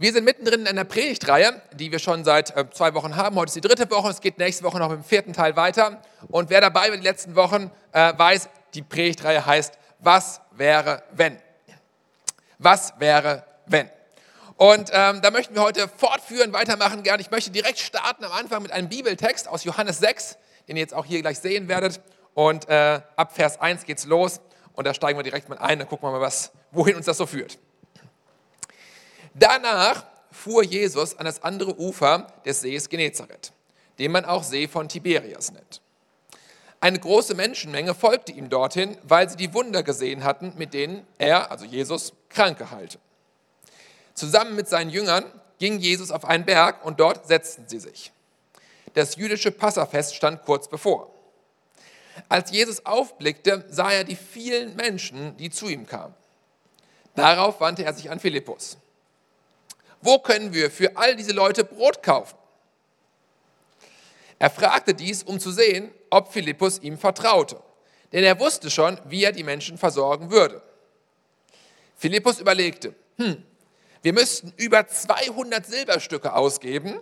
Wir sind mittendrin in einer Predigtreihe, die wir schon seit äh, zwei Wochen haben. Heute ist die dritte Woche, es geht nächste Woche noch dem vierten Teil weiter. Und wer dabei war die letzten Wochen, äh, weiß, die Predigtreihe heißt Was wäre wenn? Was wäre wenn? Und ähm, da möchten wir heute fortführen, weitermachen gerne. Ich möchte direkt starten am Anfang mit einem Bibeltext aus Johannes 6, den ihr jetzt auch hier gleich sehen werdet. Und äh, ab Vers 1 geht's los und da steigen wir direkt mal ein, dann gucken wir mal, was, wohin uns das so führt. Danach fuhr Jesus an das andere Ufer des Sees Genezareth, den man auch See von Tiberias nennt. Eine große Menschenmenge folgte ihm dorthin, weil sie die Wunder gesehen hatten, mit denen er, also Jesus, Kranke heilte. Zusammen mit seinen Jüngern ging Jesus auf einen Berg und dort setzten sie sich. Das jüdische Passafest stand kurz bevor. Als Jesus aufblickte, sah er die vielen Menschen, die zu ihm kamen. Darauf wandte er sich an Philippus wo können wir für all diese Leute Brot kaufen? Er fragte dies, um zu sehen, ob Philippus ihm vertraute, denn er wusste schon, wie er die Menschen versorgen würde. Philippus überlegte, hm, wir müssten über 200 Silberstücke ausgeben,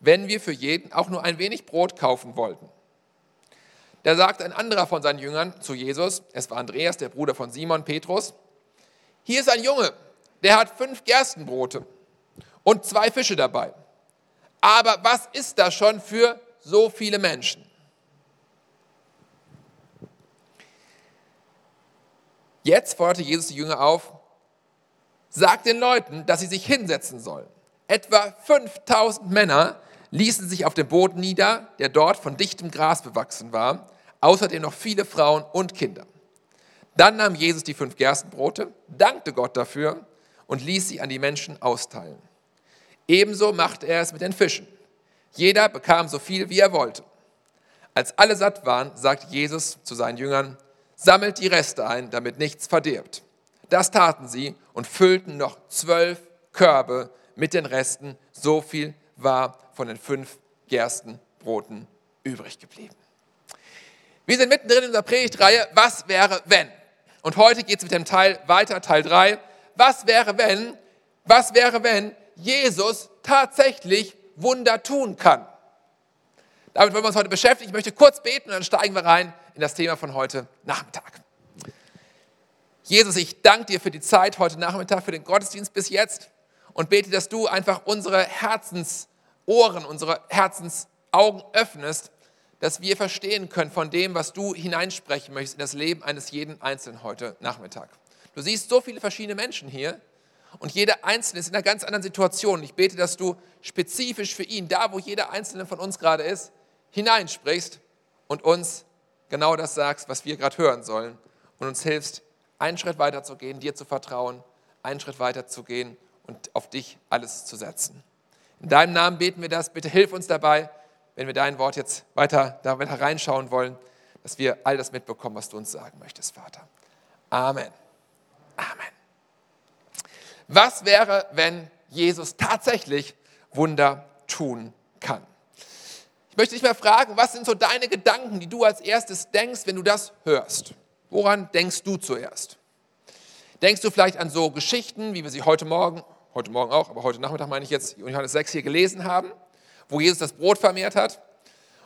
wenn wir für jeden auch nur ein wenig Brot kaufen wollten. Da sagte ein anderer von seinen Jüngern zu Jesus, es war Andreas, der Bruder von Simon Petrus, hier ist ein Junge, der hat fünf Gerstenbrote und zwei Fische dabei. Aber was ist das schon für so viele Menschen? Jetzt forderte Jesus die Jünger auf, sagt den Leuten, dass sie sich hinsetzen sollen. Etwa 5000 Männer ließen sich auf dem Boden nieder, der dort von dichtem Gras bewachsen war, außerdem noch viele Frauen und Kinder. Dann nahm Jesus die fünf Gerstenbrote, dankte Gott dafür und ließ sie an die Menschen austeilen. Ebenso machte er es mit den Fischen. Jeder bekam so viel, wie er wollte. Als alle satt waren, sagte Jesus zu seinen Jüngern, sammelt die Reste ein, damit nichts verdirbt. Das taten sie und füllten noch zwölf Körbe mit den Resten. So viel war von den fünf Gerstenbroten übrig geblieben. Wir sind mittendrin in unserer Predigtreihe, was wäre wenn? Und heute geht es mit dem Teil weiter, Teil 3. Was wäre wenn? Was wäre wenn Jesus tatsächlich Wunder tun kann. Damit wollen wir uns heute beschäftigen. Ich möchte kurz beten und dann steigen wir rein in das Thema von heute Nachmittag. Jesus, ich danke dir für die Zeit heute Nachmittag, für den Gottesdienst bis jetzt und bete, dass du einfach unsere Herzensohren, unsere Herzensaugen öffnest, dass wir verstehen können von dem, was du hineinsprechen möchtest in das Leben eines jeden Einzelnen heute Nachmittag. Du siehst so viele verschiedene Menschen hier und jeder Einzelne ist in einer ganz anderen Situation. Ich bete, dass du spezifisch für ihn, da wo jeder Einzelne von uns gerade ist, hineinsprichst und uns genau das sagst, was wir gerade hören sollen und uns hilfst, einen Schritt weiter zu gehen, dir zu vertrauen, einen Schritt weiter zu gehen und auf dich alles zu setzen. In deinem Namen beten wir das. Bitte hilf uns dabei, wenn wir dein Wort jetzt weiter da reinschauen wollen, dass wir all das mitbekommen, was du uns sagen möchtest, Vater. Amen. Amen. Was wäre, wenn Jesus tatsächlich Wunder tun kann? Ich möchte dich mal fragen, was sind so deine Gedanken, die du als erstes denkst, wenn du das hörst? Woran denkst du zuerst? Denkst du vielleicht an so Geschichten, wie wir sie heute Morgen, heute Morgen auch, aber heute Nachmittag meine ich jetzt, Johannes 6 hier gelesen haben, wo Jesus das Brot vermehrt hat?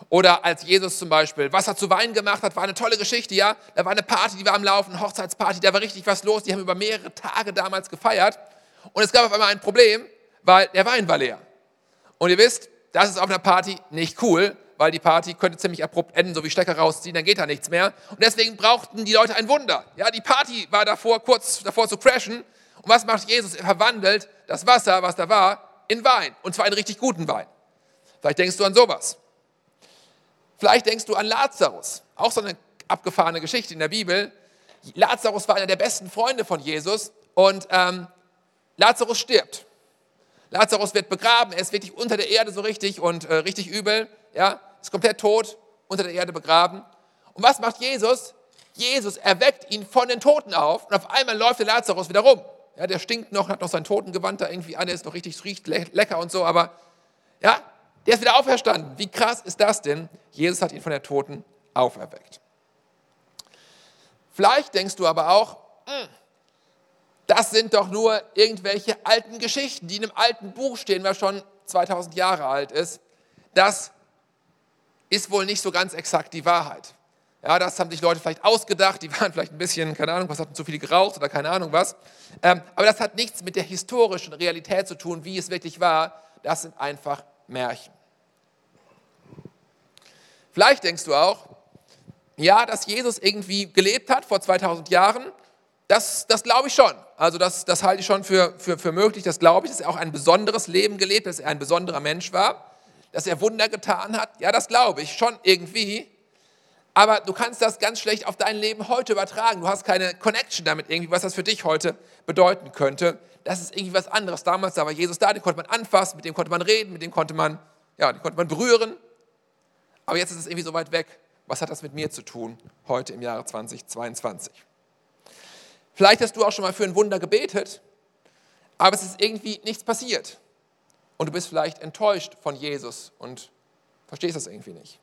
Oder als Jesus zum Beispiel Wasser zu Wein gemacht hat, war eine tolle Geschichte, ja? Da war eine Party, die war am Laufen, Hochzeitsparty, da war richtig was los. Die haben über mehrere Tage damals gefeiert. Und es gab auf einmal ein Problem, weil der Wein war leer. Und ihr wisst, das ist auf einer Party nicht cool, weil die Party könnte ziemlich abrupt enden, so wie Stecker rausziehen, dann geht da nichts mehr. Und deswegen brauchten die Leute ein Wunder. Ja, die Party war davor, kurz davor zu crashen. Und was macht Jesus? Er verwandelt das Wasser, was da war, in Wein. Und zwar einen richtig guten Wein. Vielleicht denkst du an sowas. Vielleicht denkst du an Lazarus. Auch so eine abgefahrene Geschichte in der Bibel. Lazarus war einer der besten Freunde von Jesus und ähm, Lazarus stirbt. Lazarus wird begraben, er ist wirklich unter der Erde so richtig und äh, richtig übel, ja, ist komplett tot, unter der Erde begraben. Und was macht Jesus? Jesus erweckt ihn von den Toten auf und auf einmal läuft der Lazarus wieder rum. Ja, der stinkt noch, hat noch sein Totengewand da irgendwie an, der ist noch richtig, riecht lecker und so, aber ja, der ist wieder auferstanden. Wie krass ist das denn? Jesus hat ihn von den Toten auferweckt. Vielleicht denkst du aber auch, mh, hm, das sind doch nur irgendwelche alten Geschichten, die in einem alten Buch stehen, was schon 2000 Jahre alt ist. Das ist wohl nicht so ganz exakt die Wahrheit. Ja, das haben sich Leute vielleicht ausgedacht, die waren vielleicht ein bisschen, keine Ahnung, was hatten zu viel geraucht oder keine Ahnung was. Ähm, aber das hat nichts mit der historischen Realität zu tun, wie es wirklich war. Das sind einfach Märchen. Vielleicht denkst du auch, ja, dass Jesus irgendwie gelebt hat vor 2000 Jahren, das, das glaube ich schon. Also das, das halte ich schon für, für, für möglich, das glaube ich, dass er auch ein besonderes Leben gelebt, dass er ein besonderer Mensch war, dass er Wunder getan hat. Ja, das glaube ich schon irgendwie. Aber du kannst das ganz schlecht auf dein Leben heute übertragen. Du hast keine Connection damit irgendwie, was das für dich heute bedeuten könnte. Das ist irgendwie was anderes. Damals da war Jesus da, den konnte man anfassen, mit dem konnte man reden, mit dem konnte man, ja, den konnte man berühren. Aber jetzt ist es irgendwie so weit weg. Was hat das mit mir zu tun heute im Jahre 2022? Vielleicht hast du auch schon mal für ein Wunder gebetet, aber es ist irgendwie nichts passiert. Und du bist vielleicht enttäuscht von Jesus und verstehst das irgendwie nicht.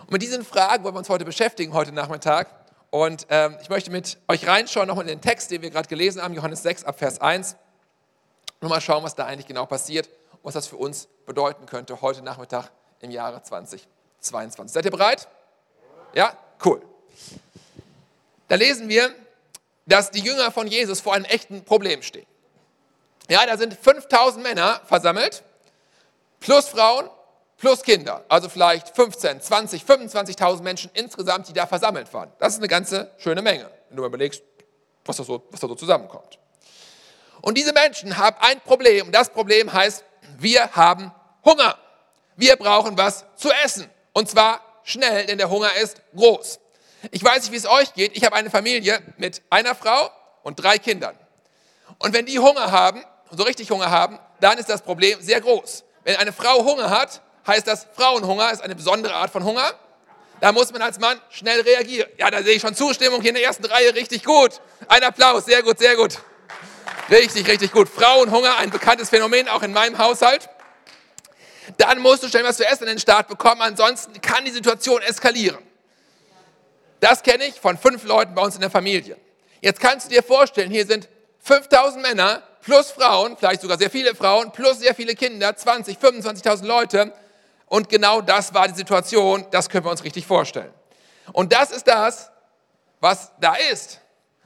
Und mit diesen Fragen wollen wir uns heute beschäftigen, heute Nachmittag. Und ähm, ich möchte mit euch reinschauen, nochmal in den Text, den wir gerade gelesen haben, Johannes 6 ab Vers 1. Und mal schauen, was da eigentlich genau passiert und was das für uns bedeuten könnte heute Nachmittag im Jahre 2022. Seid ihr bereit? Ja? Cool. Da lesen wir, dass die Jünger von Jesus vor einem echten Problem stehen. Ja, da sind 5000 Männer versammelt, plus Frauen, plus Kinder. Also vielleicht 15, 20, 25.000 Menschen insgesamt, die da versammelt waren. Das ist eine ganze schöne Menge, wenn du mal überlegst, was da so, was da so zusammenkommt. Und diese Menschen haben ein Problem. Das Problem heißt, wir haben Hunger. Wir brauchen was zu essen. Und zwar schnell, denn der Hunger ist groß. Ich weiß nicht, wie es euch geht. Ich habe eine Familie mit einer Frau und drei Kindern. Und wenn die Hunger haben, so richtig Hunger haben, dann ist das Problem sehr groß. Wenn eine Frau Hunger hat, heißt das Frauenhunger, ist eine besondere Art von Hunger. Da muss man als Mann schnell reagieren. Ja, da sehe ich schon Zustimmung hier in der ersten Reihe, richtig gut. Ein Applaus, sehr gut, sehr gut. Richtig, richtig gut. Frauenhunger, ein bekanntes Phänomen, auch in meinem Haushalt. Dann musst du schnell was zu essen in den Start bekommen, ansonsten kann die Situation eskalieren. Das kenne ich von fünf Leuten bei uns in der Familie. Jetzt kannst du dir vorstellen, hier sind 5000 Männer plus Frauen, vielleicht sogar sehr viele Frauen, plus sehr viele Kinder, 20, 25.000 Leute. Und genau das war die Situation, das können wir uns richtig vorstellen. Und das ist das, was da ist.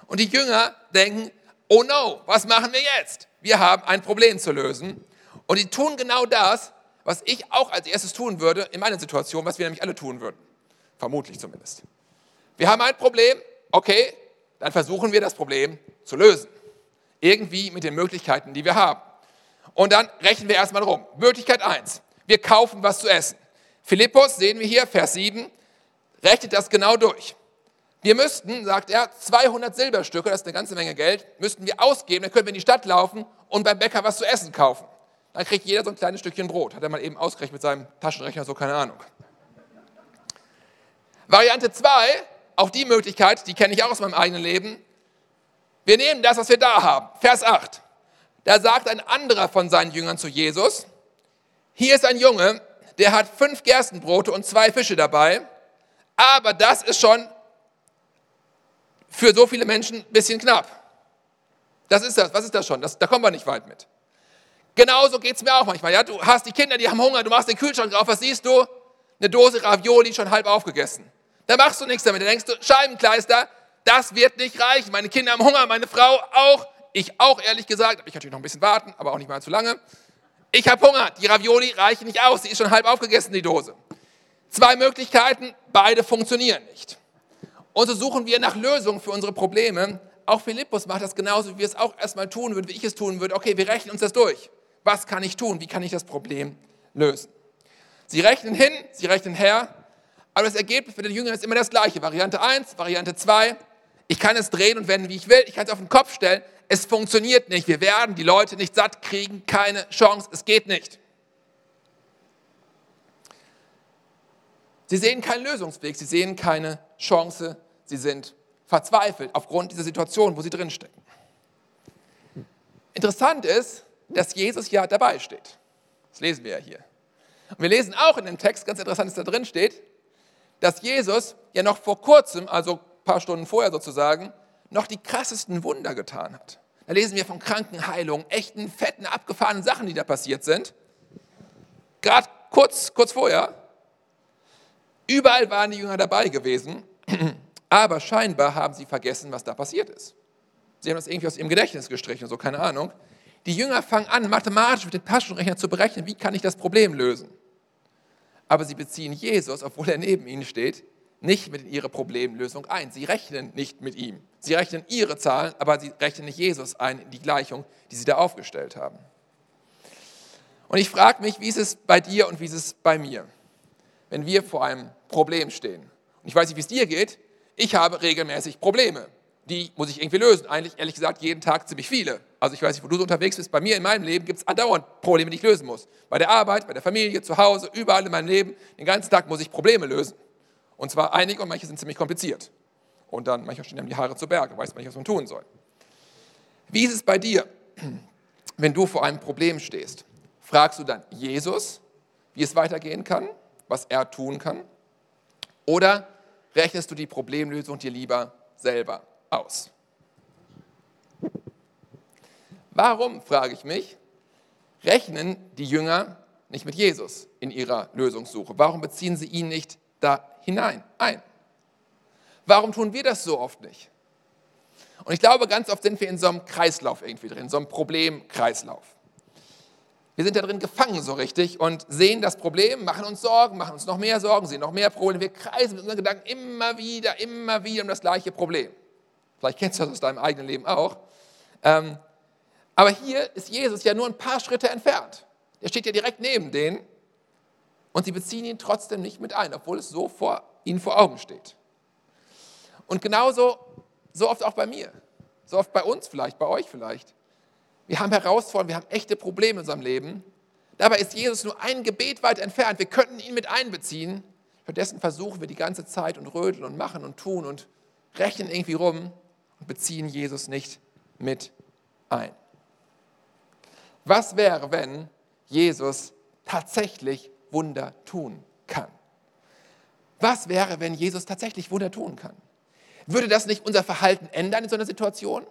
Und die Jünger denken, oh no, was machen wir jetzt? Wir haben ein Problem zu lösen. Und die tun genau das, was ich auch als erstes tun würde in meiner Situation, was wir nämlich alle tun würden. Vermutlich zumindest. Wir haben ein Problem, okay, dann versuchen wir das Problem zu lösen. Irgendwie mit den Möglichkeiten, die wir haben. Und dann rechnen wir erstmal rum. Möglichkeit 1, wir kaufen was zu essen. Philippus, sehen wir hier, Vers 7, rechnet das genau durch. Wir müssten, sagt er, 200 Silberstücke, das ist eine ganze Menge Geld, müssten wir ausgeben, dann können wir in die Stadt laufen und beim Bäcker was zu essen kaufen. Dann kriegt jeder so ein kleines Stückchen Brot. Hat er mal eben ausgerechnet mit seinem Taschenrechner, so keine Ahnung. Variante 2, auch die Möglichkeit, die kenne ich auch aus meinem eigenen Leben. Wir nehmen das, was wir da haben. Vers 8. Da sagt ein anderer von seinen Jüngern zu Jesus, hier ist ein Junge, der hat fünf Gerstenbrote und zwei Fische dabei, aber das ist schon für so viele Menschen ein bisschen knapp. Das ist das, was ist das schon? Das, da kommen wir nicht weit mit. Genauso geht es mir auch manchmal. Ja? Du hast die Kinder, die haben Hunger, du machst den Kühlschrank drauf, was siehst du? Eine Dose Ravioli schon halb aufgegessen. Da machst du nichts damit. Da denkst du, Scheibenkleister, das wird nicht reichen. Meine Kinder haben Hunger, meine Frau auch. Ich auch, ehrlich gesagt. Ich natürlich noch ein bisschen warten, aber auch nicht mal zu lange. Ich habe Hunger. Die Ravioli reichen nicht aus. Die ist schon halb aufgegessen, die Dose. Zwei Möglichkeiten, beide funktionieren nicht. Und so suchen wir nach Lösungen für unsere Probleme. Auch Philippus macht das genauso, wie wir es auch erstmal tun würden, wie ich es tun würde. Okay, wir rechnen uns das durch. Was kann ich tun? Wie kann ich das Problem lösen? Sie rechnen hin, sie rechnen her aber das Ergebnis für den Jüngern ist immer das gleiche. Variante 1, Variante 2. Ich kann es drehen und wenden, wie ich will. Ich kann es auf den Kopf stellen. Es funktioniert nicht. Wir werden die Leute nicht satt kriegen. Keine Chance. Es geht nicht. Sie sehen keinen Lösungsweg. Sie sehen keine Chance. Sie sind verzweifelt aufgrund dieser Situation, wo sie drinstecken. Interessant ist, dass Jesus ja dabei steht. Das lesen wir ja hier. Und wir lesen auch in dem Text, ganz interessant, dass da drin steht, dass Jesus ja noch vor kurzem, also ein paar Stunden vorher sozusagen, noch die krassesten Wunder getan hat. Da lesen wir von Krankenheilungen, echten, fetten, abgefahrenen Sachen, die da passiert sind. Gerade kurz, kurz vorher. Überall waren die Jünger dabei gewesen, aber scheinbar haben sie vergessen, was da passiert ist. Sie haben das irgendwie aus ihrem Gedächtnis gestrichen, so keine Ahnung. Die Jünger fangen an, mathematisch mit dem Taschenrechner zu berechnen, wie kann ich das Problem lösen. Aber sie beziehen Jesus, obwohl er neben ihnen steht, nicht mit in ihre Problemlösung ein. Sie rechnen nicht mit ihm. Sie rechnen ihre Zahlen, aber sie rechnen nicht Jesus ein in die Gleichung, die sie da aufgestellt haben. Und ich frage mich, wie ist es bei dir und wie ist es bei mir, wenn wir vor einem Problem stehen? Und ich weiß nicht, wie es dir geht. Ich habe regelmäßig Probleme. Die muss ich irgendwie lösen. Eigentlich, ehrlich gesagt, jeden Tag ziemlich viele. Also ich weiß nicht, wo du so unterwegs bist. Bei mir in meinem Leben gibt es andauernd Probleme, die ich lösen muss. Bei der Arbeit, bei der Familie, zu Hause, überall in meinem Leben. Den ganzen Tag muss ich Probleme lösen. Und zwar einige und manche sind ziemlich kompliziert. Und dann manchmal stehen einem die Haare zu Berge, weiß man nicht, was man tun soll. Wie ist es bei dir, wenn du vor einem Problem stehst? Fragst du dann Jesus, wie es weitergehen kann, was er tun kann? Oder rechnest du die Problemlösung dir lieber selber aus? Warum, frage ich mich, rechnen die Jünger nicht mit Jesus in ihrer Lösungssuche? Warum beziehen sie ihn nicht da hinein, ein. Warum tun wir das so oft nicht? Und ich glaube, ganz oft sind wir in so einem Kreislauf irgendwie drin, so einem Problemkreislauf. Wir sind da drin gefangen so richtig und sehen das Problem, machen uns Sorgen, machen uns noch mehr Sorgen, sehen noch mehr Probleme. Wir kreisen mit unseren Gedanken immer wieder, immer wieder um das gleiche Problem. Vielleicht kennst du das aus deinem eigenen Leben auch. Ähm, aber hier ist Jesus ja nur ein paar Schritte entfernt. Er steht ja direkt neben denen und sie beziehen ihn trotzdem nicht mit ein, obwohl es so vor ihnen vor Augen steht. Und genauso, so oft auch bei mir, so oft bei uns vielleicht, bei euch vielleicht. Wir haben Herausforderungen, wir haben echte Probleme in unserem Leben. Dabei ist Jesus nur ein Gebet weit entfernt. Wir könnten ihn mit einbeziehen. Stattdessen versuchen wir die ganze Zeit und rödeln und machen und tun und rechnen irgendwie rum und beziehen Jesus nicht mit ein. Was wäre, wenn Jesus tatsächlich Wunder tun kann. Was wäre, wenn Jesus tatsächlich Wunder tun kann? Würde das nicht unser Verhalten ändern in so einer Situation?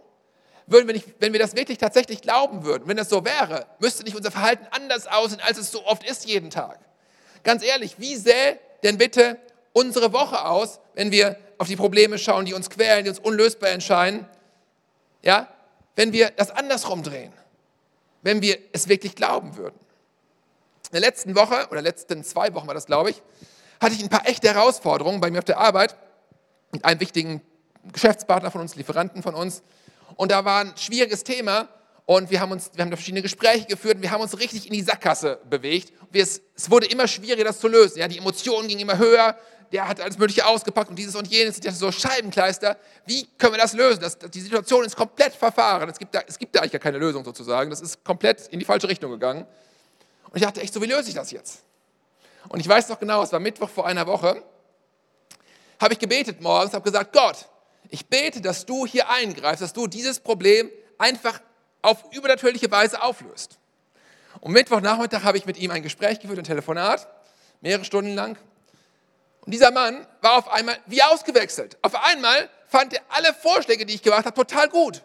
Würden wir nicht, wenn wir das wirklich tatsächlich glauben würden, wenn das so wäre, müsste nicht unser Verhalten anders aussehen, als es so oft ist jeden Tag. Ganz ehrlich, wie sähe denn bitte unsere Woche aus, wenn wir auf die Probleme schauen, die uns quälen, die uns unlösbar entscheiden? Ja, wenn wir das andersrum drehen, wenn wir es wirklich glauben würden. In der letzten Woche oder letzten zwei Wochen war das, glaube ich, hatte ich ein paar echte Herausforderungen bei mir auf der Arbeit mit einem wichtigen Geschäftspartner von uns, Lieferanten von uns. Und da war ein schwieriges Thema und wir haben, uns, wir haben da verschiedene Gespräche geführt und wir haben uns richtig in die Sackgasse bewegt. Wir, es, es, wurde immer schwieriger, das zu lösen. Ja, die Emotionen gingen immer höher, der hat alles Mögliche ausgepackt und dieses und jenes. Ich dachte so, Scheibenkleister, wie können wir das lösen? Das, die Situation ist komplett verfahren. Es gibt, da, es gibt da eigentlich gar keine Lösung sozusagen. Das ist komplett in die falsche Richtung gegangen. Und ich dachte echt so, wie löse ich das jetzt? Und ich weiß noch genau, es war Mittwoch vor einer Woche, habe ich gebetet morgens, habe gesagt, Gott, ich bete, dass du hier eingreifst, dass du dieses Problem einfach auf übernatürliche Weise auflöst. Und Mittwochnachmittag habe ich mit ihm ein Gespräch geführt, ein Telefonat, mehrere Stunden lang. Und dieser Mann war auf einmal wie ausgewechselt. Auf einmal fand er alle Vorschläge, die ich gemacht habe, total gut.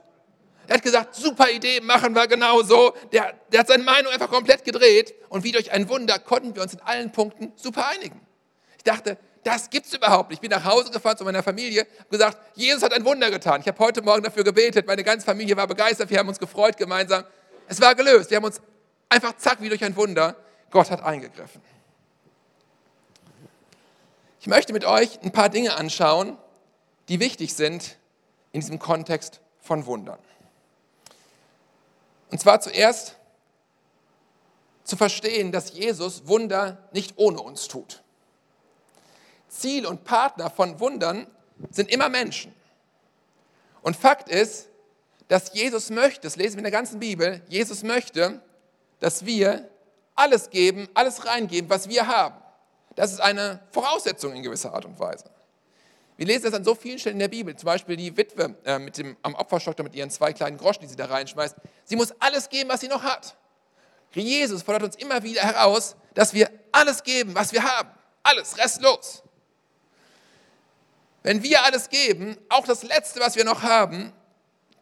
Er hat gesagt, super Idee, machen wir genau so. Der, der hat seine Meinung einfach komplett gedreht und wie durch ein Wunder konnten wir uns in allen Punkten super einigen. Ich dachte, das gibt es überhaupt nicht. Ich bin nach Hause gefahren zu meiner Familie, habe gesagt, Jesus hat ein Wunder getan. Ich habe heute Morgen dafür gebetet, meine ganze Familie war begeistert, wir haben uns gefreut gemeinsam. Es war gelöst, wir haben uns einfach zack, wie durch ein Wunder, Gott hat eingegriffen. Ich möchte mit euch ein paar Dinge anschauen, die wichtig sind in diesem Kontext von Wundern. Und zwar zuerst zu verstehen, dass Jesus Wunder nicht ohne uns tut. Ziel und Partner von Wundern sind immer Menschen. Und Fakt ist, dass Jesus möchte, das lesen wir in der ganzen Bibel, Jesus möchte, dass wir alles geben, alles reingeben, was wir haben. Das ist eine Voraussetzung in gewisser Art und Weise. Wir lesen das an so vielen Stellen in der Bibel, zum Beispiel die Witwe äh, mit dem, am Opferstock mit ihren zwei kleinen Groschen, die sie da reinschmeißt. Sie muss alles geben, was sie noch hat. Jesus fordert uns immer wieder heraus, dass wir alles geben, was wir haben. Alles, restlos. Wenn wir alles geben, auch das Letzte, was wir noch haben,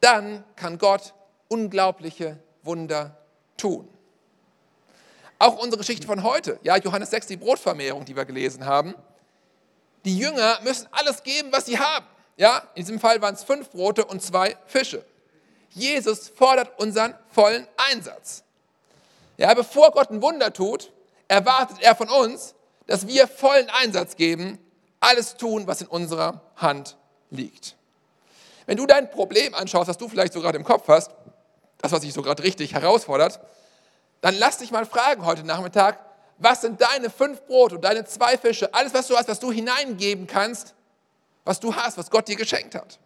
dann kann Gott unglaubliche Wunder tun. Auch unsere Geschichte von heute, ja, Johannes 6, die Brotvermehrung, die wir gelesen haben. Die Jünger müssen alles geben, was sie haben. Ja, in diesem Fall waren es fünf Brote und zwei Fische. Jesus fordert unseren vollen Einsatz. Ja, bevor Gott ein Wunder tut, erwartet er von uns, dass wir vollen Einsatz geben, alles tun, was in unserer Hand liegt. Wenn du dein Problem anschaust, was du vielleicht so gerade im Kopf hast, das, was dich so gerade richtig herausfordert, dann lass dich mal fragen heute Nachmittag, was sind deine fünf Brote und deine zwei Fische, alles, was du hast, was du hineingeben kannst, was du hast, was Gott dir geschenkt hat.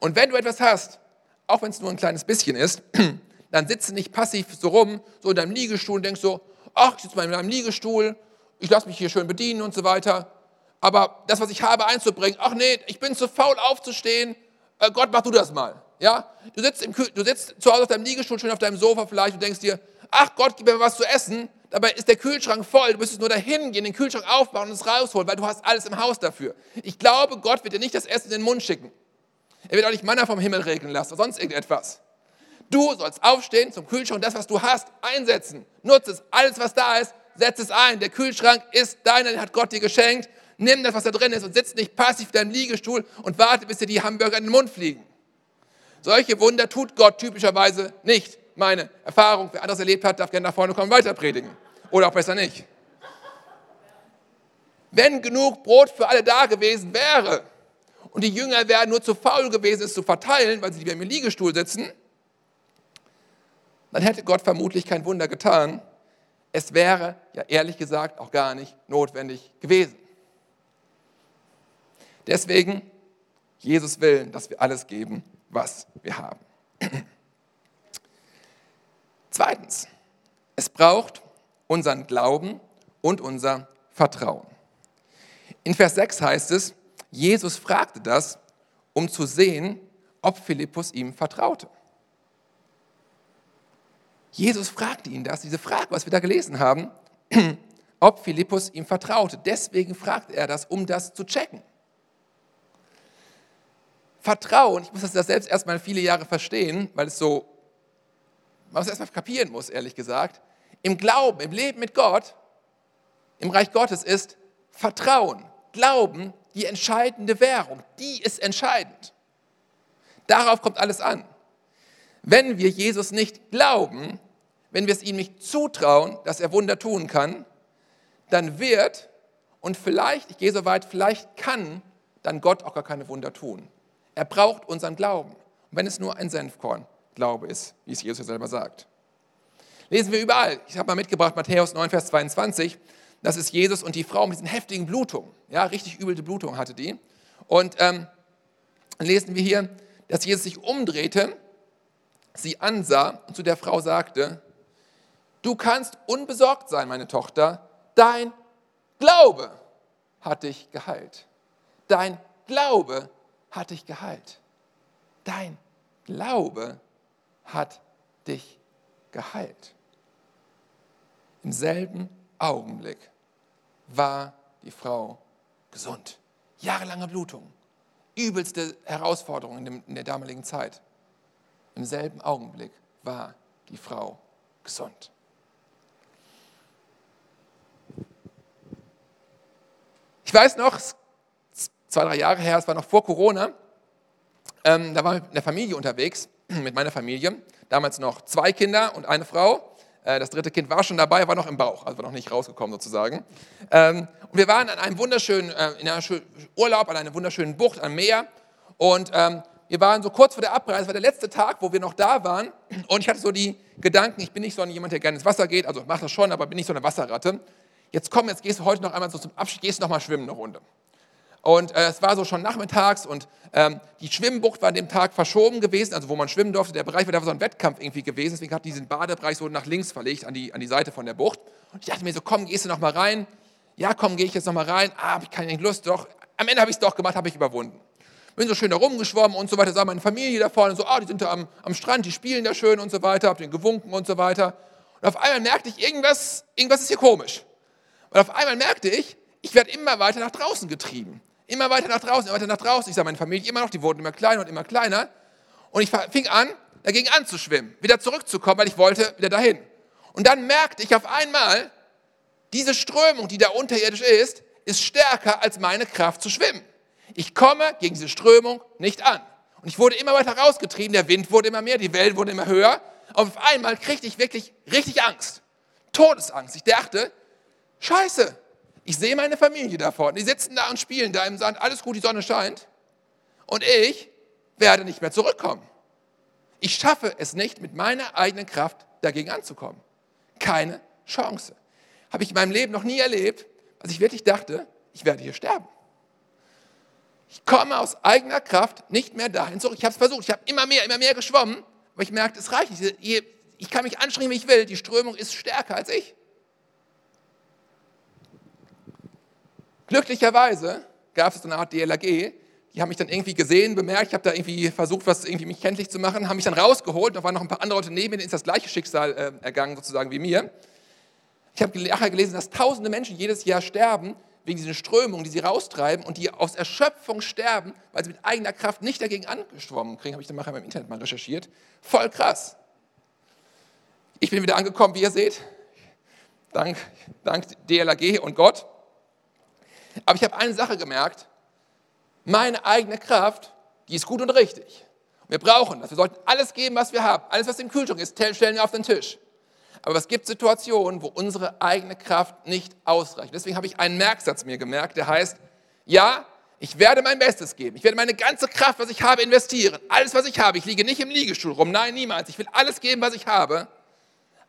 Und wenn du etwas hast, auch wenn es nur ein kleines bisschen ist, dann sitze nicht passiv so rum, so in deinem Liegestuhl und denkst so, ach, ich sitze mal in meinem Liegestuhl, ich lasse mich hier schön bedienen und so weiter. Aber das, was ich habe, einzubringen, ach nee, ich bin zu faul aufzustehen, äh, Gott, mach du das mal. Ja? Du, sitzt im du sitzt zu Hause auf deinem Liegestuhl, schön auf deinem Sofa vielleicht und denkst dir, ach Gott, gib mir was zu essen. Dabei ist der Kühlschrank voll. Du müsstest nur dahin gehen, den Kühlschrank aufbauen und es rausholen, weil du hast alles im Haus dafür. Ich glaube, Gott wird dir nicht das Essen in den Mund schicken. Er wird auch nicht Manna vom Himmel regnen lassen oder sonst irgendetwas. Du sollst aufstehen, zum Kühlschrank das, was du hast, einsetzen. Nutze es. Alles, was da ist, setz es ein. Der Kühlschrank ist deiner, den hat Gott dir geschenkt. Nimm das, was da drin ist und sitz nicht passiv in deinem Liegestuhl und warte, bis dir die Hamburger in den Mund fliegen. Solche Wunder tut Gott typischerweise nicht. Meine Erfahrung, wer anderes erlebt hat, darf gerne nach vorne kommen und weiter predigen. Oder auch besser nicht. Wenn genug Brot für alle da gewesen wäre und die Jünger wären nur zu faul gewesen, es zu verteilen, weil sie lieber im Liegestuhl sitzen, dann hätte Gott vermutlich kein Wunder getan. Es wäre ja ehrlich gesagt auch gar nicht notwendig gewesen. Deswegen, Jesus will, dass wir alles geben, was wir haben. Zweitens, es braucht unseren Glauben und unser Vertrauen. In Vers 6 heißt es, Jesus fragte das, um zu sehen, ob Philippus ihm vertraute. Jesus fragte ihn das, diese Frage, was wir da gelesen haben, ob Philippus ihm vertraute. Deswegen fragte er das, um das zu checken. Vertrauen, ich muss das selbst erstmal viele Jahre verstehen, weil es so, man es erstmal kapieren muss, ehrlich gesagt. Im Glauben, im Leben mit Gott, im Reich Gottes ist Vertrauen, Glauben die entscheidende Währung. Die ist entscheidend. Darauf kommt alles an. Wenn wir Jesus nicht glauben, wenn wir es ihm nicht zutrauen, dass er Wunder tun kann, dann wird und vielleicht, ich gehe so weit, vielleicht kann dann Gott auch gar keine Wunder tun. Er braucht unseren Glauben. Und wenn es nur ein Senfkorn-Glaube ist, wie es Jesus selber sagt. Lesen wir überall. Ich habe mal mitgebracht, Matthäus 9, Vers 22. Das ist Jesus und die Frau mit diesen heftigen Blutungen. Ja, richtig übelte Blutung hatte die. Und ähm, dann lesen wir hier, dass Jesus sich umdrehte, sie ansah und zu der Frau sagte, Du kannst unbesorgt sein, meine Tochter. Dein Glaube hat dich geheilt. Dein Glaube hat dich geheilt. Dein Glaube hat dich geheilt. Im selben Augenblick war die Frau gesund. Jahrelange Blutung, übelste Herausforderung in der damaligen Zeit. Im selben Augenblick war die Frau gesund. Ich weiß noch, zwei, drei Jahre her, es war noch vor Corona, ähm, da waren wir mit einer Familie unterwegs, mit meiner Familie. Damals noch zwei Kinder und eine Frau. Äh, das dritte Kind war schon dabei, war noch im Bauch, also war noch nicht rausgekommen sozusagen. Ähm, und wir waren an einem wunderschönen äh, in einem Urlaub an einer wunderschönen Bucht am Meer. Und ähm, wir waren so kurz vor der Abreise, es war der letzte Tag, wo wir noch da waren. Und ich hatte so die Gedanken, ich bin nicht so jemand, der gerne ins Wasser geht, also mache das schon, aber bin nicht so eine Wasserratte jetzt komm, jetzt gehst du heute noch einmal so zum Abschied, gehst noch mal schwimmen eine Runde. Und äh, es war so schon nachmittags und ähm, die Schwimmbucht war an dem Tag verschoben gewesen, also wo man schwimmen durfte. Der Bereich war da so ein Wettkampf irgendwie gewesen, deswegen hat diesen Badebereich so nach links verlegt, an die, an die Seite von der Bucht. Und ich dachte mir so, komm, gehst du noch mal rein? Ja, komm, gehe ich jetzt noch mal rein. Ah, habe ich keine Lust, doch. Am Ende habe ich es doch gemacht, habe ich überwunden. Bin so schön da rumgeschwommen und so weiter, sah meine Familie da vorne, so, ah, die sind da am, am Strand, die spielen da schön und so weiter, hab den gewunken und so weiter. Und auf einmal merkte ich, irgendwas, irgendwas ist hier komisch. Und auf einmal merkte ich, ich werde immer weiter nach draußen getrieben. Immer weiter nach draußen, immer weiter nach draußen. Ich sah meine Familie immer noch, die wurden immer kleiner und immer kleiner. Und ich fing an, dagegen anzuschwimmen, wieder zurückzukommen, weil ich wollte wieder dahin. Und dann merkte ich auf einmal, diese Strömung, die da unterirdisch ist, ist stärker als meine Kraft zu schwimmen. Ich komme gegen diese Strömung nicht an. Und ich wurde immer weiter rausgetrieben, der Wind wurde immer mehr, die Wellen wurden immer höher. Und auf einmal kriegte ich wirklich richtig Angst. Todesangst. Ich dachte, scheiße, ich sehe meine Familie da vorne. Die sitzen da und spielen da im Sand. Alles gut, die Sonne scheint. Und ich werde nicht mehr zurückkommen. Ich schaffe es nicht, mit meiner eigenen Kraft dagegen anzukommen. Keine Chance. Habe ich in meinem Leben noch nie erlebt, was ich wirklich dachte, ich werde hier sterben. Ich komme aus eigener Kraft nicht mehr dahin zurück. Ich habe es versucht, ich habe immer mehr, immer mehr geschwommen, aber ich merkte, es reicht nicht. Ich kann mich anstrengen, wie ich will, die Strömung ist stärker als ich. Glücklicherweise gab es eine Art DLRG, die haben mich dann irgendwie gesehen, bemerkt, ich habe da irgendwie versucht, was irgendwie mich kenntlich zu machen, haben mich dann rausgeholt, da waren noch ein paar andere Leute neben mir, denen ist das gleiche Schicksal äh, ergangen sozusagen wie mir. Ich habe nachher gelesen, dass tausende Menschen jedes Jahr sterben wegen diesen Strömungen, die sie raustreiben und die aus Erschöpfung sterben, weil sie mit eigener Kraft nicht dagegen angeschwommen kriegen. Habe ich dann nachher im Internet mal recherchiert. Voll krass. Ich bin wieder angekommen, wie ihr seht. Dank, dank DLAG und Gott. Aber ich habe eine Sache gemerkt. Meine eigene Kraft, die ist gut und richtig. Wir brauchen das. Wir sollten alles geben, was wir haben. Alles, was im Kühlschrank ist, stellen wir auf den Tisch. Aber es gibt Situationen, wo unsere eigene Kraft nicht ausreicht. Deswegen habe ich einen Merksatz mir gemerkt, der heißt, ja, ich werde mein Bestes geben. Ich werde meine ganze Kraft, was ich habe, investieren. Alles, was ich habe. Ich liege nicht im Liegestuhl rum. Nein, niemals. Ich will alles geben, was ich habe.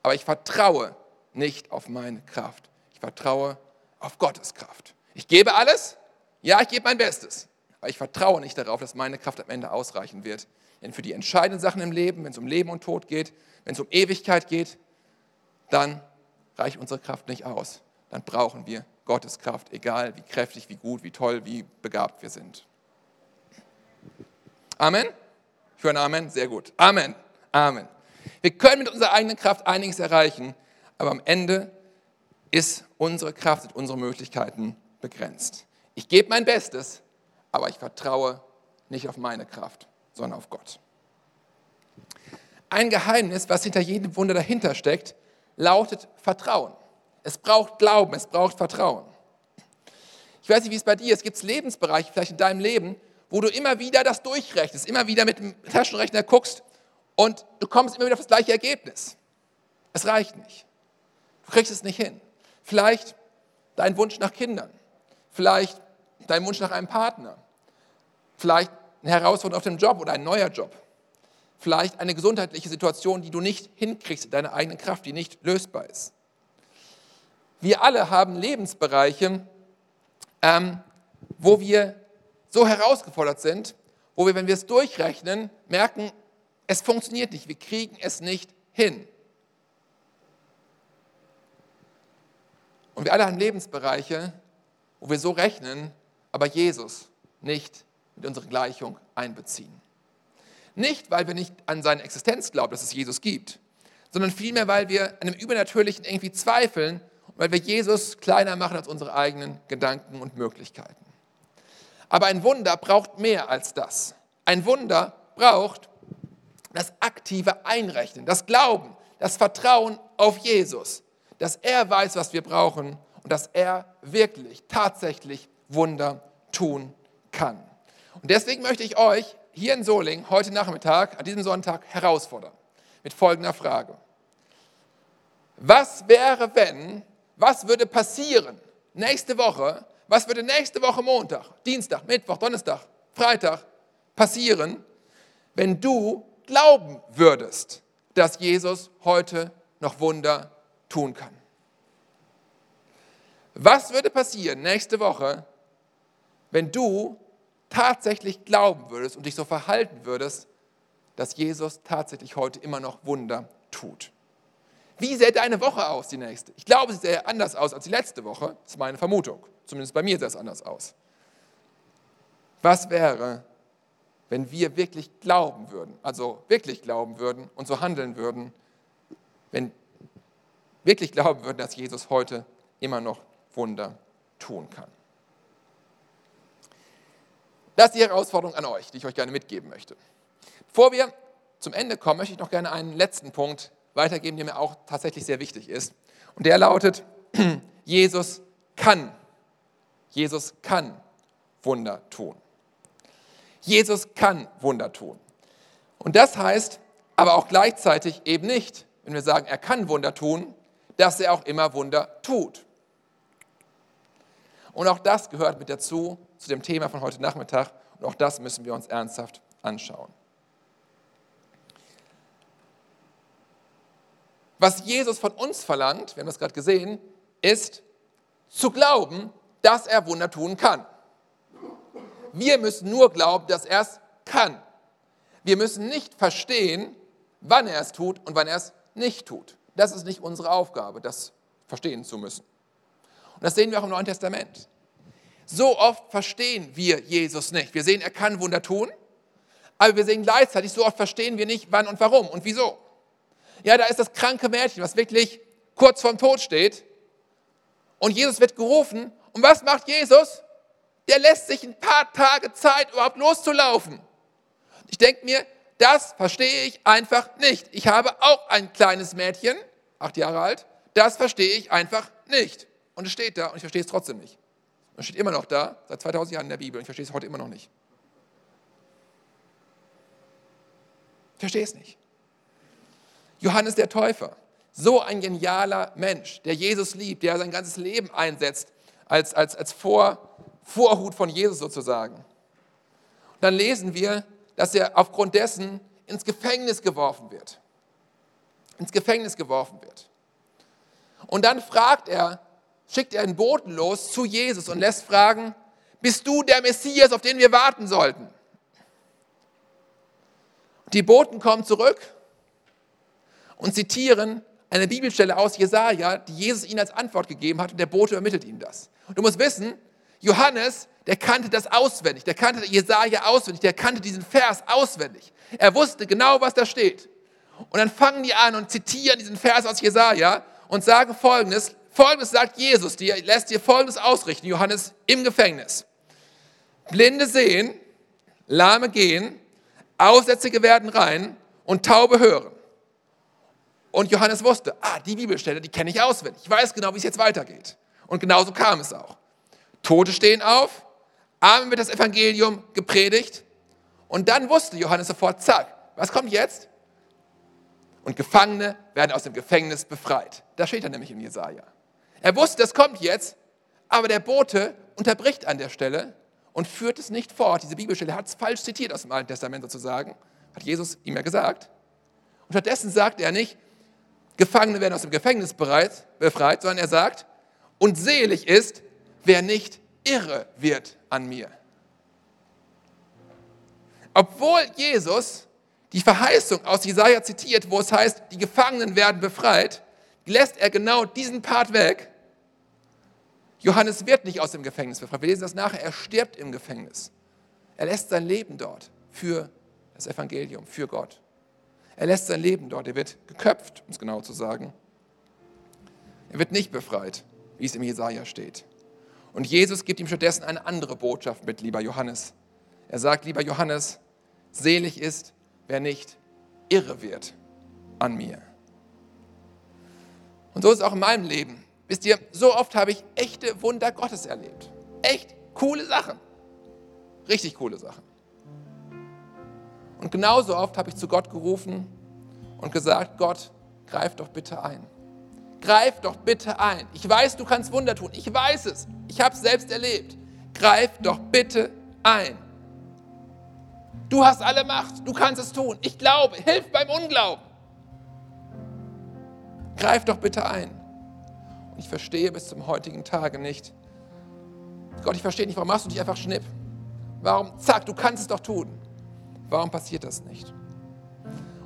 Aber ich vertraue nicht auf meine Kraft. Ich vertraue auf Gottes Kraft. Ich gebe alles. Ja, ich gebe mein Bestes. Aber ich vertraue nicht darauf, dass meine Kraft am Ende ausreichen wird. Denn für die entscheidenden Sachen im Leben, wenn es um Leben und Tod geht, wenn es um Ewigkeit geht, dann reicht unsere Kraft nicht aus. Dann brauchen wir Gottes Kraft, egal wie kräftig, wie gut, wie toll, wie begabt wir sind. Amen? Ich höre ein Amen? Sehr gut. Amen. Amen. Wir können mit unserer eigenen Kraft einiges erreichen, aber am Ende ist unsere Kraft und unsere Möglichkeiten begrenzt. Ich gebe mein Bestes, aber ich vertraue nicht auf meine Kraft, sondern auf Gott. Ein Geheimnis, was hinter jedem Wunder dahinter steckt, lautet Vertrauen. Es braucht Glauben, es braucht Vertrauen. Ich weiß nicht, wie es bei dir ist. Gibt es Lebensbereiche vielleicht in deinem Leben, wo du immer wieder das durchrechnest, immer wieder mit dem Taschenrechner guckst und du kommst immer wieder auf das gleiche Ergebnis. Es reicht nicht. Du kriegst es nicht hin. Vielleicht dein Wunsch nach Kindern. Vielleicht dein Wunsch nach einem Partner. Vielleicht eine Herausforderung auf dem Job oder ein neuer Job vielleicht eine gesundheitliche Situation, die du nicht hinkriegst, deine eigene Kraft, die nicht lösbar ist. Wir alle haben Lebensbereiche, ähm, wo wir so herausgefordert sind, wo wir, wenn wir es durchrechnen, merken, es funktioniert nicht, wir kriegen es nicht hin. Und wir alle haben Lebensbereiche, wo wir so rechnen, aber Jesus nicht mit unserer Gleichung einbeziehen. Nicht, weil wir nicht an seine Existenz glauben, dass es Jesus gibt, sondern vielmehr, weil wir an dem Übernatürlichen irgendwie zweifeln und weil wir Jesus kleiner machen als unsere eigenen Gedanken und Möglichkeiten. Aber ein Wunder braucht mehr als das. Ein Wunder braucht das aktive Einrechnen, das Glauben, das Vertrauen auf Jesus, dass er weiß, was wir brauchen und dass er wirklich, tatsächlich Wunder tun kann. Und deswegen möchte ich euch hier in Soling heute Nachmittag, an diesem Sonntag, herausfordern mit folgender Frage. Was wäre, wenn, was würde passieren nächste Woche, was würde nächste Woche Montag, Dienstag, Mittwoch, Donnerstag, Freitag passieren, wenn du glauben würdest, dass Jesus heute noch Wunder tun kann? Was würde passieren nächste Woche, wenn du tatsächlich glauben würdest und dich so verhalten würdest, dass Jesus tatsächlich heute immer noch Wunder tut. Wie sähe deine Woche aus, die nächste? Ich glaube, sie sähe anders aus als die letzte Woche. Das ist meine Vermutung. Zumindest bei mir sähe es anders aus. Was wäre, wenn wir wirklich glauben würden, also wirklich glauben würden und so handeln würden, wenn wirklich glauben würden, dass Jesus heute immer noch Wunder tun kann? Das ist die Herausforderung an euch, die ich euch gerne mitgeben möchte. Bevor wir zum Ende kommen, möchte ich noch gerne einen letzten Punkt weitergeben, der mir auch tatsächlich sehr wichtig ist. Und der lautet, Jesus kann, Jesus kann Wunder tun. Jesus kann Wunder tun. Und das heißt aber auch gleichzeitig eben nicht, wenn wir sagen, er kann Wunder tun, dass er auch immer Wunder tut. Und auch das gehört mit dazu, zu dem Thema von heute Nachmittag. Und auch das müssen wir uns ernsthaft anschauen. Was Jesus von uns verlangt, wir haben das gerade gesehen, ist zu glauben, dass er Wunder tun kann. Wir müssen nur glauben, dass er es kann. Wir müssen nicht verstehen, wann er es tut und wann er es nicht tut. Das ist nicht unsere Aufgabe, das verstehen zu müssen. Und das sehen wir auch im Neuen Testament. So oft verstehen wir Jesus nicht. Wir sehen, er kann Wunder tun, aber wir sehen gleichzeitig, so oft verstehen wir nicht, wann und warum und wieso. Ja, da ist das kranke Mädchen, was wirklich kurz vorm Tod steht. Und Jesus wird gerufen. Und was macht Jesus? Der lässt sich ein paar Tage Zeit, überhaupt loszulaufen. Ich denke mir, das verstehe ich einfach nicht. Ich habe auch ein kleines Mädchen, acht Jahre alt, das verstehe ich einfach nicht. Und es steht da und ich verstehe es trotzdem nicht. Und es steht immer noch da, seit 2000 Jahren in der Bibel und ich verstehe es heute immer noch nicht. Ich verstehe es nicht. Johannes der Täufer, so ein genialer Mensch, der Jesus liebt, der sein ganzes Leben einsetzt als, als, als Vor, Vorhut von Jesus sozusagen. Und dann lesen wir, dass er aufgrund dessen ins Gefängnis geworfen wird. Ins Gefängnis geworfen wird. Und dann fragt er, schickt er einen Boten los zu Jesus und lässt fragen, bist du der Messias, auf den wir warten sollten? Die Boten kommen zurück und zitieren eine Bibelstelle aus Jesaja, die Jesus ihnen als Antwort gegeben hat und der Bote übermittelt ihnen das. Du musst wissen, Johannes, der kannte das auswendig, der kannte Jesaja auswendig, der kannte diesen Vers auswendig. Er wusste genau, was da steht. Und dann fangen die an und zitieren diesen Vers aus Jesaja und sagen folgendes: Folgendes sagt Jesus dir, lässt dir folgendes ausrichten, Johannes im Gefängnis. Blinde sehen, Lahme gehen, Aussätzige werden rein und Taube hören. Und Johannes wusste, ah, die Bibelstelle, die kenne ich auswendig. Ich weiß genau, wie es jetzt weitergeht. Und genauso kam es auch. Tote stehen auf, Armen wird das Evangelium gepredigt. Und dann wusste Johannes sofort, zack, was kommt jetzt? Und Gefangene werden aus dem Gefängnis befreit. Da steht er nämlich im Jesaja. Er wusste, das kommt jetzt, aber der Bote unterbricht an der Stelle und führt es nicht fort. Diese Bibelstelle hat es falsch zitiert aus dem Alten Testament sozusagen, hat Jesus ihm ja gesagt. Und stattdessen sagt er nicht, Gefangene werden aus dem Gefängnis befreit, sondern er sagt, und selig ist, wer nicht irre wird an mir. Obwohl Jesus die Verheißung aus Jesaja zitiert, wo es heißt, die Gefangenen werden befreit, lässt er genau diesen Part weg. Johannes wird nicht aus dem Gefängnis befreit. Wir lesen das nachher. Er stirbt im Gefängnis. Er lässt sein Leben dort für das Evangelium, für Gott. Er lässt sein Leben dort, er wird geköpft, um es genau zu sagen. Er wird nicht befreit, wie es im Jesaja steht. Und Jesus gibt ihm stattdessen eine andere Botschaft mit, lieber Johannes. Er sagt, lieber Johannes, selig ist, wer nicht irre wird an mir. Und so ist es auch in meinem Leben. Wisst ihr, so oft habe ich echte Wunder Gottes erlebt. Echt coole Sachen. Richtig coole Sachen. Und genauso oft habe ich zu Gott gerufen und gesagt, Gott, greif doch bitte ein. Greif doch bitte ein. Ich weiß, du kannst Wunder tun. Ich weiß es. Ich habe es selbst erlebt. Greif doch bitte ein. Du hast alle Macht. Du kannst es tun. Ich glaube. Hilf beim Unglauben. Greif doch bitte ein. Ich verstehe bis zum heutigen Tage nicht. Gott, ich verstehe nicht, warum machst du dich einfach schnipp? Warum, zack, du kannst es doch tun. Warum passiert das nicht?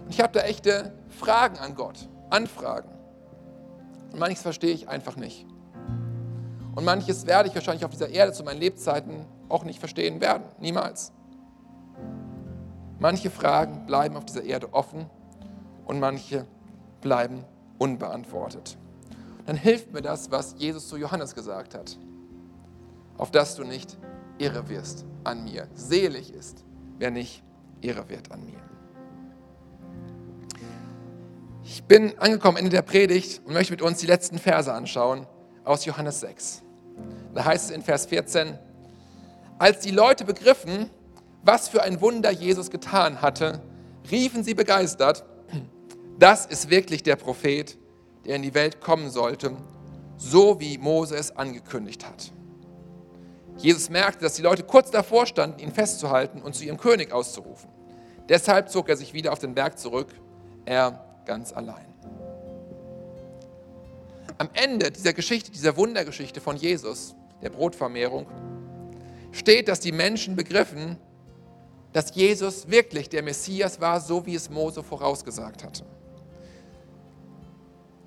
Und ich habe da echte Fragen an Gott, Anfragen. Und manches verstehe ich einfach nicht. Und manches werde ich wahrscheinlich auf dieser Erde zu meinen Lebzeiten auch nicht verstehen werden. Niemals. Manche Fragen bleiben auf dieser Erde offen und manche bleiben unbeantwortet. Dann hilft mir das, was Jesus zu Johannes gesagt hat. Auf dass du nicht irre wirst an mir. Selig ist, wer nicht Ehre wird an mir. Ich bin angekommen Ende der Predigt und möchte mit uns die letzten Verse anschauen aus Johannes 6. Da heißt es in Vers 14, als die Leute begriffen, was für ein Wunder Jesus getan hatte, riefen sie begeistert, das ist wirklich der Prophet, der in die Welt kommen sollte, so wie Mose es angekündigt hat. Jesus merkte, dass die Leute kurz davor standen, ihn festzuhalten und zu ihrem König auszurufen. Deshalb zog er sich wieder auf den Berg zurück, er ganz allein. Am Ende dieser Geschichte, dieser Wundergeschichte von Jesus, der Brotvermehrung, steht, dass die Menschen begriffen, dass Jesus wirklich der Messias war, so wie es Mose vorausgesagt hatte.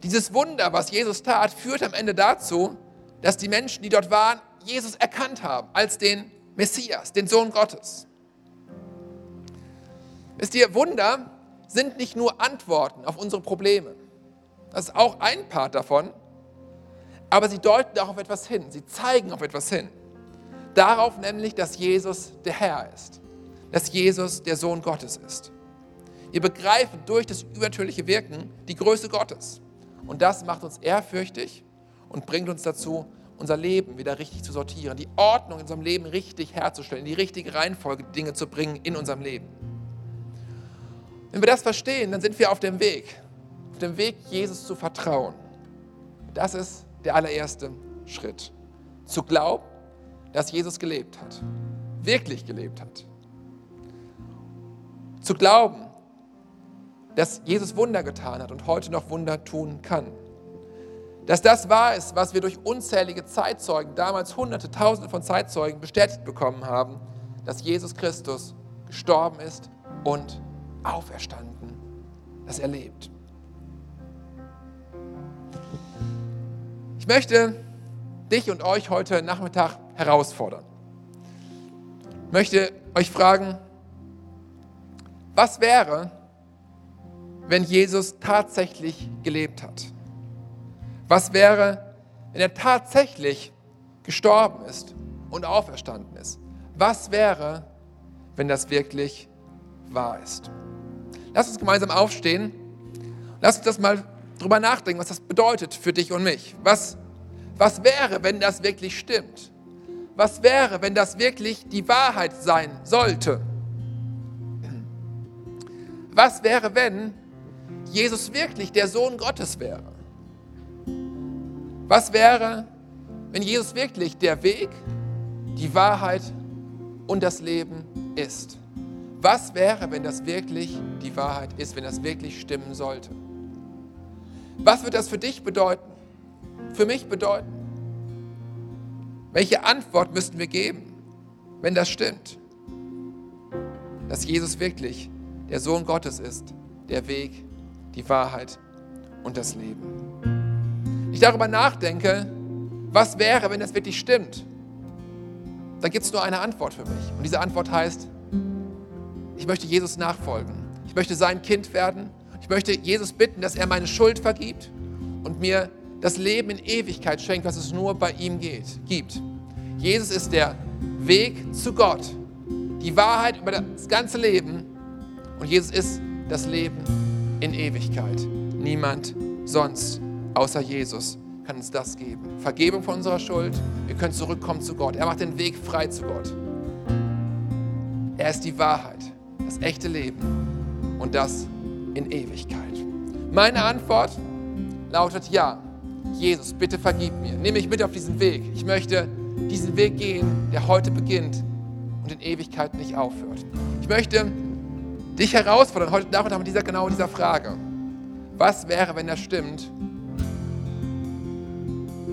Dieses Wunder, was Jesus tat, führt am Ende dazu, dass die Menschen, die dort waren, Jesus erkannt haben als den Messias, den Sohn Gottes. Wisst ihr, Wunder sind nicht nur Antworten auf unsere Probleme. Das ist auch ein Part davon. Aber sie deuten auch auf etwas hin. Sie zeigen auf etwas hin. Darauf nämlich, dass Jesus der Herr ist. Dass Jesus der Sohn Gottes ist. Wir begreifen durch das übernatürliche Wirken die Größe Gottes. Und das macht uns ehrfürchtig und bringt uns dazu, unser Leben wieder richtig zu sortieren, die Ordnung in unserem Leben richtig herzustellen, die richtige Reihenfolge Dinge zu bringen in unserem Leben. Wenn wir das verstehen, dann sind wir auf dem Weg, auf dem Weg, Jesus zu vertrauen. Das ist der allererste Schritt. Zu glauben, dass Jesus gelebt hat, wirklich gelebt hat. Zu glauben, dass Jesus Wunder getan hat und heute noch Wunder tun kann. Dass das wahr ist, was wir durch unzählige Zeitzeugen, damals hunderte, tausende von Zeitzeugen bestätigt bekommen haben, dass Jesus Christus gestorben ist und auferstanden, dass er lebt. Ich möchte dich und euch heute Nachmittag herausfordern. Ich möchte euch fragen, was wäre, wenn Jesus tatsächlich gelebt hat? Was wäre, wenn er tatsächlich gestorben ist und auferstanden ist? Was wäre, wenn das wirklich wahr ist? Lass uns gemeinsam aufstehen. Lass uns das mal drüber nachdenken, was das bedeutet für dich und mich. Was, was wäre, wenn das wirklich stimmt? Was wäre, wenn das wirklich die Wahrheit sein sollte? Was wäre, wenn Jesus wirklich der Sohn Gottes wäre? Was wäre, wenn Jesus wirklich der Weg, die Wahrheit und das Leben ist? Was wäre, wenn das wirklich die Wahrheit ist, wenn das wirklich stimmen sollte? Was wird das für dich bedeuten? Für mich bedeuten? Welche Antwort müssten wir geben, wenn das stimmt? Dass Jesus wirklich der Sohn Gottes ist, der Weg, die Wahrheit und das Leben ich darüber nachdenke, was wäre, wenn das wirklich stimmt, dann gibt es nur eine Antwort für mich. Und diese Antwort heißt, ich möchte Jesus nachfolgen. Ich möchte sein Kind werden. Ich möchte Jesus bitten, dass er meine Schuld vergibt und mir das Leben in Ewigkeit schenkt, was es nur bei ihm geht, gibt. Jesus ist der Weg zu Gott, die Wahrheit über das ganze Leben und Jesus ist das Leben in Ewigkeit. Niemand sonst. Außer Jesus kann uns das geben. Vergebung von unserer Schuld. Wir können zurückkommen zu Gott. Er macht den Weg frei zu Gott. Er ist die Wahrheit, das echte Leben und das in Ewigkeit. Meine Antwort lautet ja. Jesus, bitte vergib mir. Nimm mich mit auf diesen Weg. Ich möchte diesen Weg gehen, der heute beginnt und in Ewigkeit nicht aufhört. Ich möchte dich herausfordern heute Nachmittag mit dieser genau dieser Frage. Was wäre, wenn das stimmt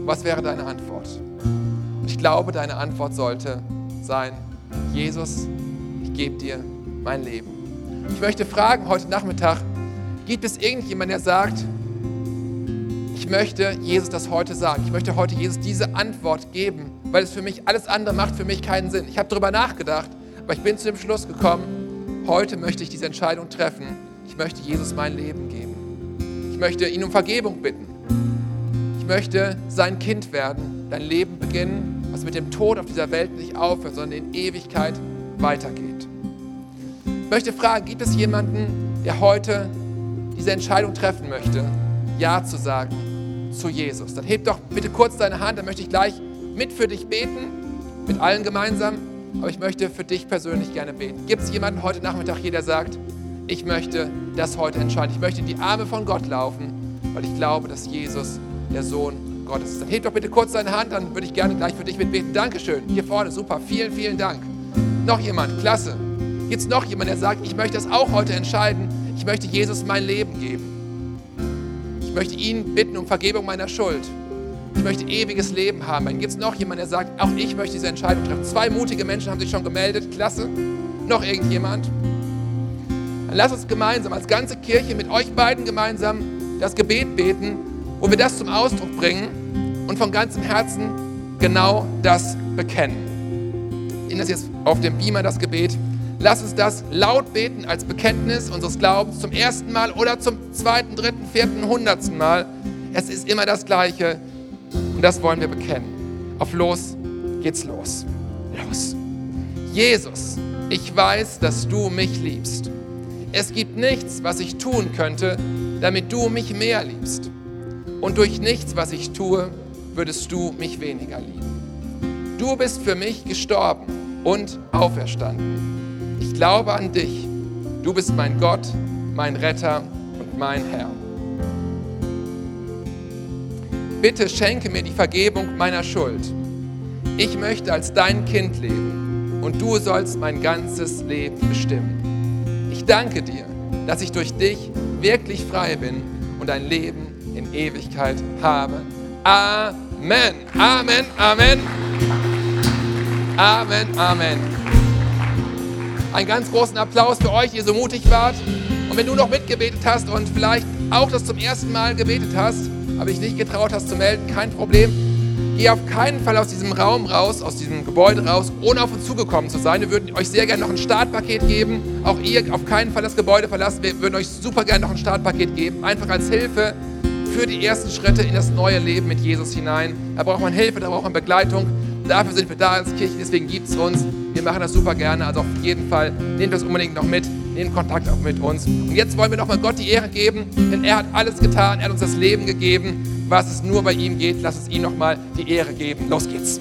was wäre deine Antwort? Ich glaube, deine Antwort sollte sein, Jesus, ich gebe dir mein Leben. Ich möchte fragen heute Nachmittag, gibt es irgendjemanden, der sagt, ich möchte Jesus das heute sagen. Ich möchte heute Jesus diese Antwort geben, weil es für mich, alles andere macht für mich keinen Sinn. Ich habe darüber nachgedacht, aber ich bin zu dem Schluss gekommen, heute möchte ich diese Entscheidung treffen. Ich möchte Jesus mein Leben geben. Ich möchte ihn um Vergebung bitten möchte sein Kind werden, dein Leben beginnen, was mit dem Tod auf dieser Welt nicht aufhört, sondern in Ewigkeit weitergeht. Ich möchte fragen, gibt es jemanden, der heute diese Entscheidung treffen möchte, Ja zu sagen zu Jesus? Dann heb doch bitte kurz deine Hand, dann möchte ich gleich mit für dich beten, mit allen gemeinsam, aber ich möchte für dich persönlich gerne beten. Gibt es jemanden heute Nachmittag hier, der sagt, ich möchte das heute entscheiden. Ich möchte in die Arme von Gott laufen, weil ich glaube, dass Jesus der Sohn Gottes ist. Dann heb doch bitte kurz deine Hand, dann würde ich gerne gleich für dich mitbeten. Dankeschön. Hier vorne, super. Vielen, vielen Dank. Noch jemand? Klasse. Es noch jemand, der sagt, ich möchte das auch heute entscheiden? Ich möchte Jesus mein Leben geben. Ich möchte ihn bitten um Vergebung meiner Schuld. Ich möchte ewiges Leben haben. Dann gibt es noch jemand, der sagt, auch ich möchte diese Entscheidung treffen. Zwei mutige Menschen haben sich schon gemeldet. Klasse. Noch irgendjemand? Dann lass uns gemeinsam als ganze Kirche mit euch beiden gemeinsam das Gebet beten, wo wir das zum Ausdruck bringen und von ganzem Herzen genau das bekennen. Ich das jetzt auf dem Beamer das Gebet. Lass uns das laut beten als Bekenntnis unseres Glaubens zum ersten Mal oder zum zweiten, dritten, vierten, hundertsten Mal. Es ist immer das Gleiche und das wollen wir bekennen. Auf los geht's los. Los. Jesus, ich weiß, dass du mich liebst es gibt nichts, was ich tun könnte, damit du mich mehr liebst. Und durch nichts, was ich tue, würdest du mich weniger lieben. Du bist für mich gestorben und auferstanden. Ich glaube an dich. Du bist mein Gott, mein Retter und mein Herr. Bitte schenke mir die Vergebung meiner Schuld. Ich möchte als dein Kind leben und du sollst mein ganzes Leben bestimmen. Ich danke dir, dass ich durch dich wirklich frei bin und ein Leben in Ewigkeit habe. Amen. Amen. Amen. Amen. Amen. Einen ganz großen Applaus für euch, ihr so mutig wart. Und wenn du noch mitgebetet hast und vielleicht auch das zum ersten Mal gebetet hast, aber dich nicht getraut hast zu melden, kein Problem Geh auf keinen Fall aus diesem Raum raus, aus diesem Gebäude raus, ohne auf uns zugekommen zu sein. Wir würden euch sehr gerne noch ein Startpaket geben. Auch ihr auf keinen Fall das Gebäude verlassen. Wir würden euch super gerne noch ein Startpaket geben. Einfach als Hilfe für die ersten Schritte in das neue Leben mit Jesus hinein. Da braucht man Hilfe, da braucht man Begleitung. Dafür sind wir da als Kirche, deswegen gibt es uns. Wir machen das super gerne. Also auf jeden Fall nehmt das unbedingt noch mit. Nehmt Kontakt auch mit uns. Und jetzt wollen wir nochmal Gott die Ehre geben, denn er hat alles getan. Er hat uns das Leben gegeben was es nur bei ihm geht. Lass uns ihm nochmal die Ehre geben. Los geht's.